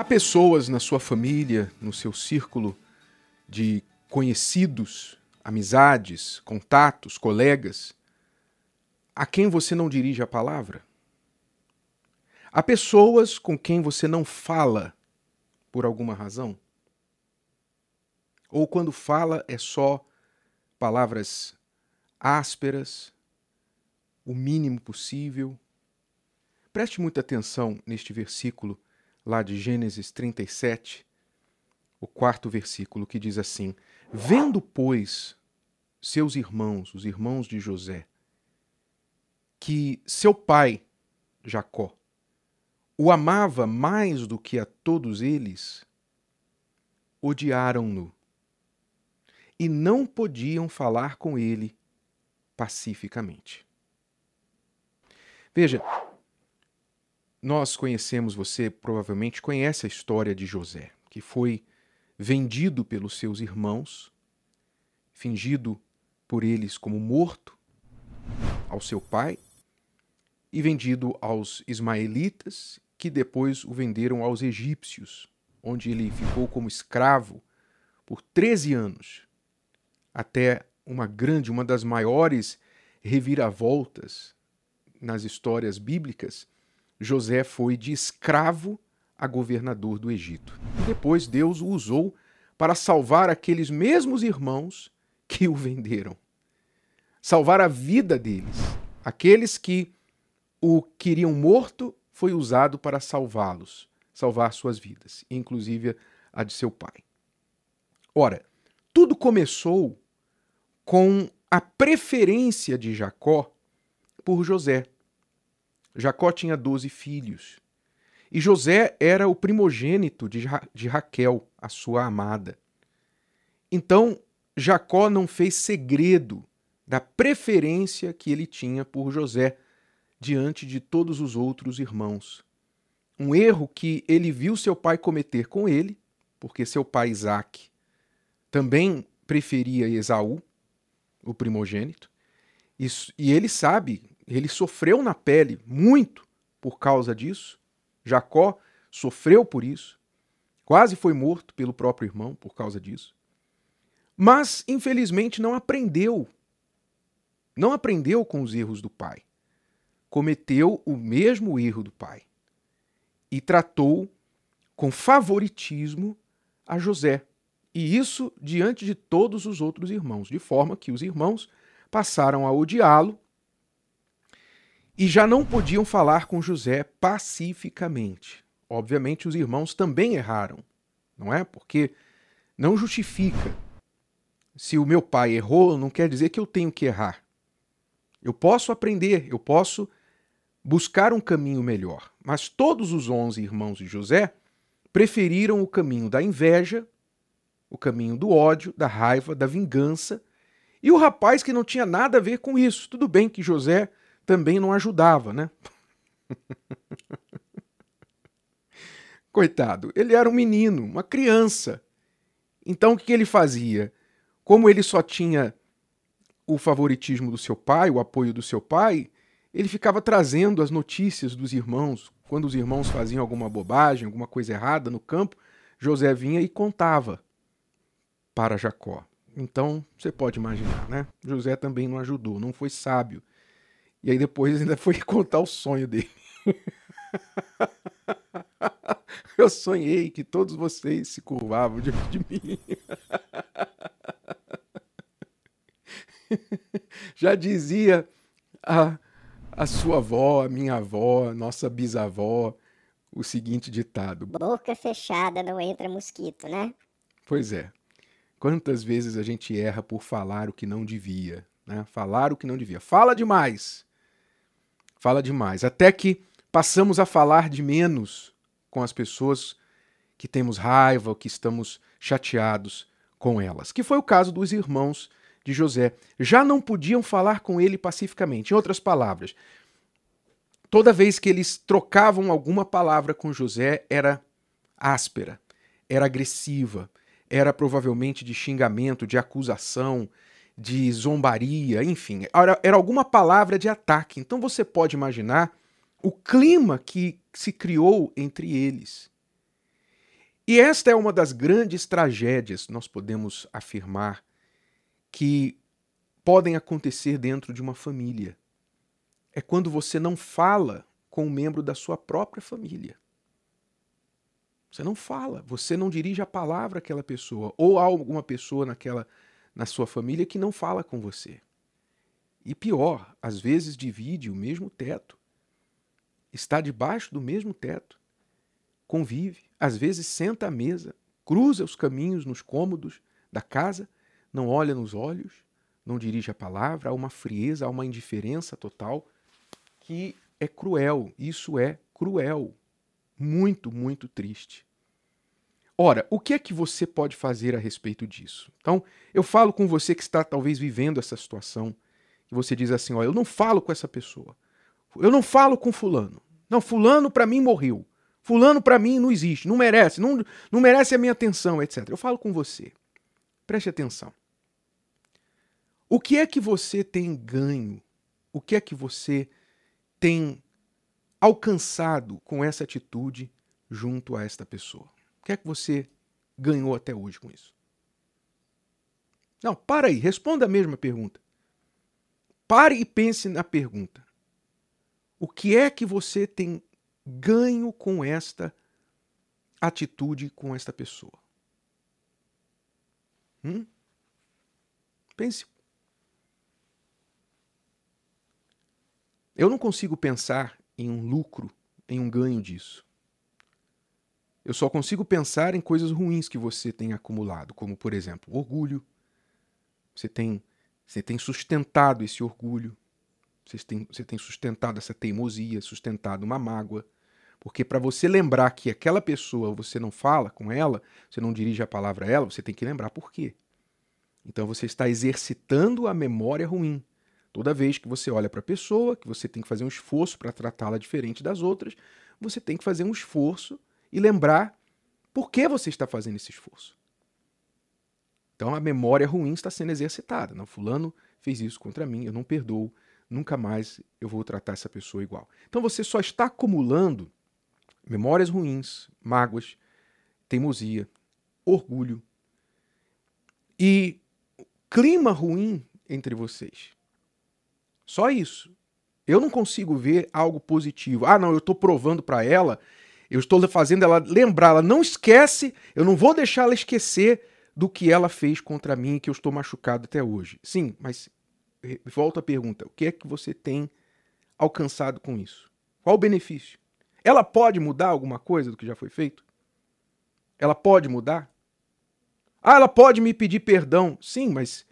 Há pessoas na sua família, no seu círculo de conhecidos, amizades, contatos, colegas, a quem você não dirige a palavra? Há pessoas com quem você não fala por alguma razão? Ou quando fala é só palavras ásperas, o mínimo possível? Preste muita atenção neste versículo lá de Gênesis 37, o quarto versículo, que diz assim: Vendo, pois, seus irmãos, os irmãos de José, que seu pai, Jacó, o amava mais do que a todos eles, odiaram-no e não podiam falar com ele pacificamente. Veja, nós conhecemos, você provavelmente conhece a história de José, que foi vendido pelos seus irmãos, fingido por eles como morto ao seu pai e vendido aos ismaelitas, que depois o venderam aos egípcios, onde ele ficou como escravo por 13 anos, até uma grande, uma das maiores reviravoltas nas histórias bíblicas, José foi de escravo a governador do Egito. Depois Deus o usou para salvar aqueles mesmos irmãos que o venderam. Salvar a vida deles. Aqueles que o queriam morto foi usado para salvá-los, salvar suas vidas, inclusive a de seu pai. Ora, tudo começou com a preferência de Jacó por José. Jacó tinha doze filhos. E José era o primogênito de, Ra de Raquel, a sua amada. Então, Jacó não fez segredo da preferência que ele tinha por José diante de todos os outros irmãos. Um erro que ele viu seu pai cometer com ele, porque seu pai Isaac também preferia Esaú, o primogênito, e ele sabe ele sofreu na pele muito por causa disso. Jacó sofreu por isso. Quase foi morto pelo próprio irmão por causa disso. Mas, infelizmente, não aprendeu. Não aprendeu com os erros do pai. Cometeu o mesmo erro do pai. E tratou com favoritismo a José. E isso diante de todos os outros irmãos, de forma que os irmãos passaram a odiá-lo e já não podiam falar com José pacificamente. Obviamente, os irmãos também erraram, não é? Porque não justifica. Se o meu pai errou, não quer dizer que eu tenho que errar. Eu posso aprender, eu posso buscar um caminho melhor. Mas todos os onze irmãos de José preferiram o caminho da inveja, o caminho do ódio, da raiva, da vingança. E o rapaz que não tinha nada a ver com isso. Tudo bem que José também não ajudava, né? Coitado, ele era um menino, uma criança. Então o que ele fazia? Como ele só tinha o favoritismo do seu pai, o apoio do seu pai, ele ficava trazendo as notícias dos irmãos. Quando os irmãos faziam alguma bobagem, alguma coisa errada no campo, José vinha e contava para Jacó. Então, você pode imaginar, né? José também não ajudou, não foi sábio. E aí depois ainda foi contar o sonho dele. Eu sonhei que todos vocês se curvavam diante de mim. Já dizia a, a sua avó, a minha avó, a nossa bisavó, o seguinte ditado: Boca fechada não entra mosquito, né? Pois é. Quantas vezes a gente erra por falar o que não devia, né? Falar o que não devia. Fala demais fala demais. Até que passamos a falar de menos com as pessoas que temos raiva ou que estamos chateados com elas. Que foi o caso dos irmãos de José. Já não podiam falar com ele pacificamente. Em outras palavras, toda vez que eles trocavam alguma palavra com José, era áspera, era agressiva, era provavelmente de xingamento, de acusação, de zombaria, enfim, era, era alguma palavra de ataque. Então você pode imaginar o clima que se criou entre eles. E esta é uma das grandes tragédias, nós podemos afirmar, que podem acontecer dentro de uma família. É quando você não fala com um membro da sua própria família. Você não fala, você não dirige a palavra àquela pessoa, ou há alguma pessoa naquela na sua família que não fala com você. E pior, às vezes divide o mesmo teto. Está debaixo do mesmo teto. Convive, às vezes senta à mesa, cruza os caminhos nos cômodos da casa, não olha nos olhos, não dirige a palavra, há uma frieza, há uma indiferença total que é cruel. Isso é cruel. Muito, muito triste. Ora, o que é que você pode fazer a respeito disso? Então, eu falo com você que está talvez vivendo essa situação, e você diz assim: ó, eu não falo com essa pessoa. Eu não falo com fulano. Não, fulano para mim morreu. Fulano para mim não existe, não merece, não, não merece a minha atenção, etc. Eu falo com você. Preste atenção. O que é que você tem ganho? O que é que você tem alcançado com essa atitude junto a esta pessoa? Que é que você ganhou até hoje com isso? Não, para aí, responda a mesma pergunta. Pare e pense na pergunta. O que é que você tem ganho com esta atitude com esta pessoa? Hum? Pense. Eu não consigo pensar em um lucro, em um ganho disso. Eu só consigo pensar em coisas ruins que você tem acumulado, como, por exemplo, orgulho. Você tem, você tem sustentado esse orgulho, você tem, você tem sustentado essa teimosia, sustentado uma mágoa. Porque para você lembrar que aquela pessoa você não fala com ela, você não dirige a palavra a ela, você tem que lembrar por quê. Então você está exercitando a memória ruim. Toda vez que você olha para a pessoa, que você tem que fazer um esforço para tratá-la diferente das outras, você tem que fazer um esforço e lembrar por que você está fazendo esse esforço. Então a memória ruim está sendo exercitada. Não, fulano fez isso contra mim, eu não perdoo, nunca mais eu vou tratar essa pessoa igual. Então você só está acumulando memórias ruins, mágoas, teimosia, orgulho e clima ruim entre vocês. Só isso. Eu não consigo ver algo positivo. Ah, não, eu estou provando para ela, eu estou fazendo ela lembrar, ela não esquece, eu não vou deixar ela esquecer do que ela fez contra mim e que eu estou machucado até hoje. Sim, mas volta a pergunta: o que é que você tem alcançado com isso? Qual o benefício? Ela pode mudar alguma coisa do que já foi feito? Ela pode mudar? Ah, ela pode me pedir perdão. Sim, mas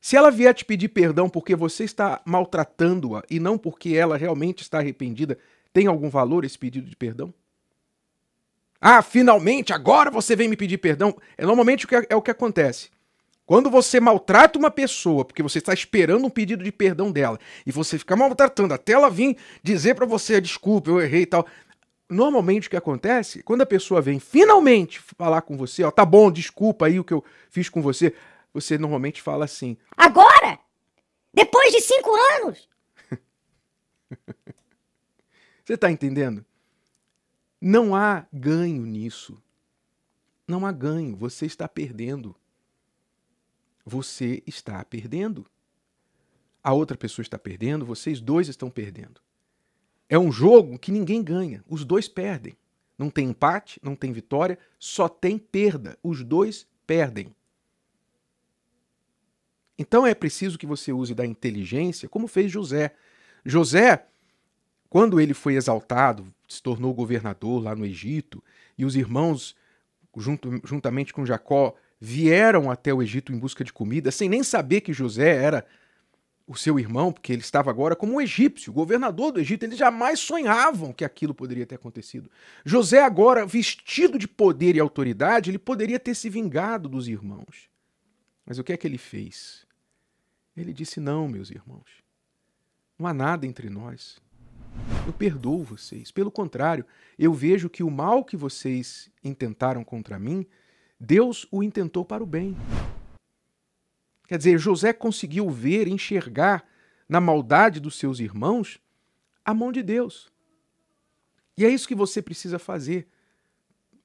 se ela vier te pedir perdão porque você está maltratando-a e não porque ela realmente está arrependida, tem algum valor esse pedido de perdão? Ah, finalmente, agora você vem me pedir perdão. É normalmente o que é, o que acontece. Quando você maltrata uma pessoa porque você está esperando um pedido de perdão dela e você fica maltratando até ela vir dizer para você desculpa, eu errei e tal. Normalmente o que acontece, quando a pessoa vem finalmente falar com você, ó, tá bom, desculpa aí o que eu fiz com você, você normalmente fala assim: Agora? Depois de cinco anos? você está entendendo? Não há ganho nisso. Não há ganho. Você está perdendo. Você está perdendo. A outra pessoa está perdendo, vocês dois estão perdendo. É um jogo que ninguém ganha. Os dois perdem. Não tem empate, não tem vitória, só tem perda. Os dois perdem. Então é preciso que você use da inteligência, como fez José. José, quando ele foi exaltado, se tornou governador lá no Egito, e os irmãos, junto, juntamente com Jacó, vieram até o Egito em busca de comida, sem nem saber que José era o seu irmão, porque ele estava agora como um egípcio, governador do Egito. Eles jamais sonhavam que aquilo poderia ter acontecido. José, agora vestido de poder e autoridade, ele poderia ter se vingado dos irmãos. Mas o que é que ele fez? Ele disse: Não, meus irmãos, não há nada entre nós. Eu perdoo vocês. Pelo contrário, eu vejo que o mal que vocês intentaram contra mim, Deus o intentou para o bem. Quer dizer, José conseguiu ver, enxergar na maldade dos seus irmãos a mão de Deus. E é isso que você precisa fazer.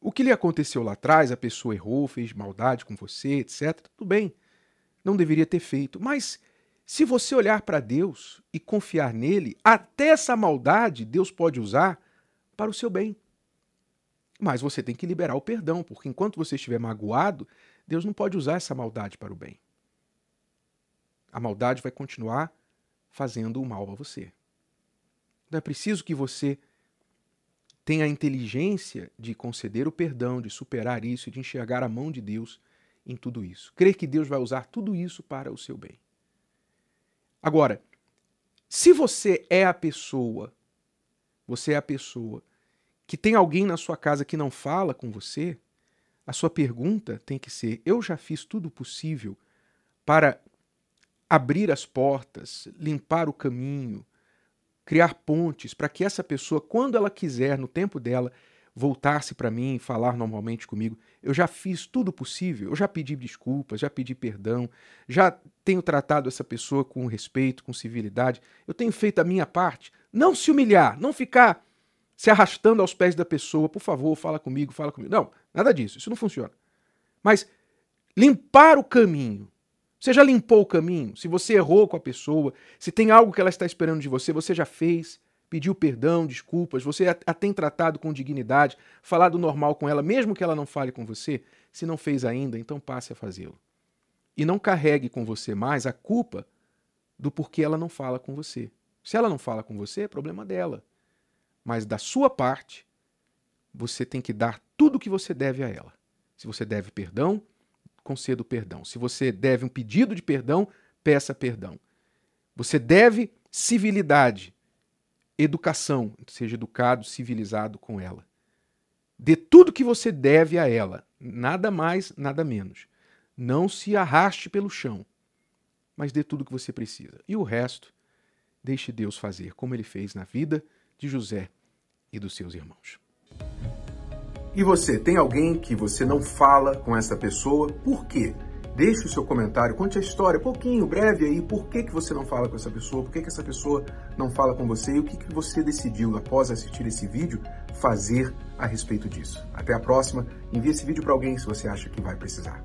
o que lhe aconteceu lá atrás, a pessoa errou, fez maldade com você, etc. Tudo bem. Não deveria ter feito. Mas se você olhar para Deus e confiar nele, até essa maldade Deus pode usar para o seu bem. Mas você tem que liberar o perdão, porque enquanto você estiver magoado, Deus não pode usar essa maldade para o bem. A maldade vai continuar fazendo o mal a você. Então é preciso que você tenha a inteligência de conceder o perdão, de superar isso, de enxergar a mão de Deus em tudo isso. Crer que Deus vai usar tudo isso para o seu bem. Agora, se você é a pessoa, você é a pessoa que tem alguém na sua casa que não fala com você, a sua pergunta tem que ser: eu já fiz tudo possível para abrir as portas, limpar o caminho, criar pontes para que essa pessoa, quando ela quiser, no tempo dela, voltar-se para mim falar normalmente comigo. Eu já fiz tudo possível, eu já pedi desculpas, já pedi perdão, já tenho tratado essa pessoa com respeito, com civilidade, eu tenho feito a minha parte. Não se humilhar, não ficar se arrastando aos pés da pessoa, por favor, fala comigo, fala comigo. Não, nada disso, isso não funciona. Mas limpar o caminho. Você já limpou o caminho? Se você errou com a pessoa, se tem algo que ela está esperando de você, você já fez, pediu perdão, desculpas, você a tem tratado com dignidade, falado normal com ela, mesmo que ela não fale com você? Se não fez ainda, então passe a fazê-lo. E não carregue com você mais a culpa do porquê ela não fala com você. Se ela não fala com você, é problema dela. Mas da sua parte, você tem que dar tudo o que você deve a ela. Se você deve perdão, conceda o perdão. Se você deve um pedido de perdão, peça perdão. Você deve civilidade, educação, seja educado, civilizado com ela. Dê tudo que você deve a ela, nada mais, nada menos. Não se arraste pelo chão, mas dê tudo que você precisa. E o resto, deixe Deus fazer, como ele fez na vida de José e dos seus irmãos. E você, tem alguém que você não fala com essa pessoa? Por quê? Deixe o seu comentário, conte a história, pouquinho, breve aí, por que, que você não fala com essa pessoa, por que, que essa pessoa não fala com você e o que, que você decidiu, após assistir esse vídeo, fazer a respeito disso. Até a próxima, envie esse vídeo para alguém se você acha que vai precisar.